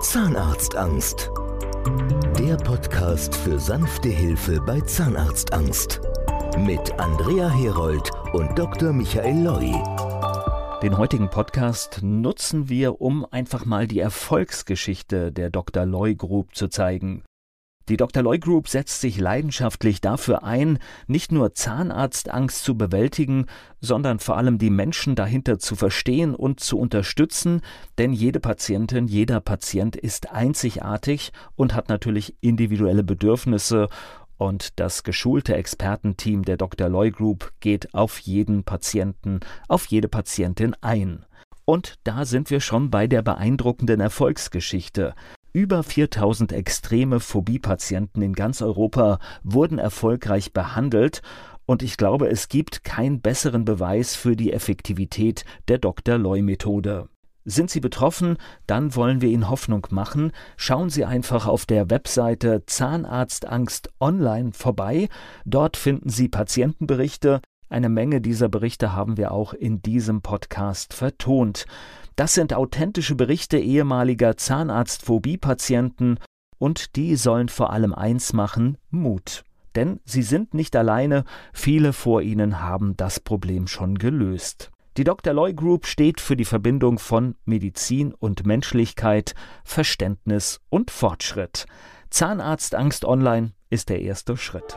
Zahnarztangst. Der Podcast für sanfte Hilfe bei Zahnarztangst. Mit Andrea Herold und Dr. Michael Loi. Den heutigen Podcast nutzen wir, um einfach mal die Erfolgsgeschichte der Dr. Loy Group zu zeigen. Die Dr. Loy Group setzt sich leidenschaftlich dafür ein, nicht nur Zahnarztangst zu bewältigen, sondern vor allem die Menschen dahinter zu verstehen und zu unterstützen, denn jede Patientin, jeder Patient ist einzigartig und hat natürlich individuelle Bedürfnisse und das geschulte Expertenteam der Dr. Loy Group geht auf jeden Patienten, auf jede Patientin ein. Und da sind wir schon bei der beeindruckenden Erfolgsgeschichte. Über 4000 extreme Phobie-Patienten in ganz Europa wurden erfolgreich behandelt und ich glaube, es gibt keinen besseren Beweis für die Effektivität der Dr. Loy-Methode. Sind Sie betroffen? Dann wollen wir Ihnen Hoffnung machen. Schauen Sie einfach auf der Webseite Zahnarztangst online vorbei. Dort finden Sie Patientenberichte. Eine Menge dieser Berichte haben wir auch in diesem Podcast vertont. Das sind authentische Berichte ehemaliger Zahnarztphobie-Patienten und die sollen vor allem eins machen, Mut. Denn sie sind nicht alleine, viele vor ihnen haben das Problem schon gelöst. Die Dr. Loy Group steht für die Verbindung von Medizin und Menschlichkeit, Verständnis und Fortschritt. Zahnarztangst Online ist der erste Schritt.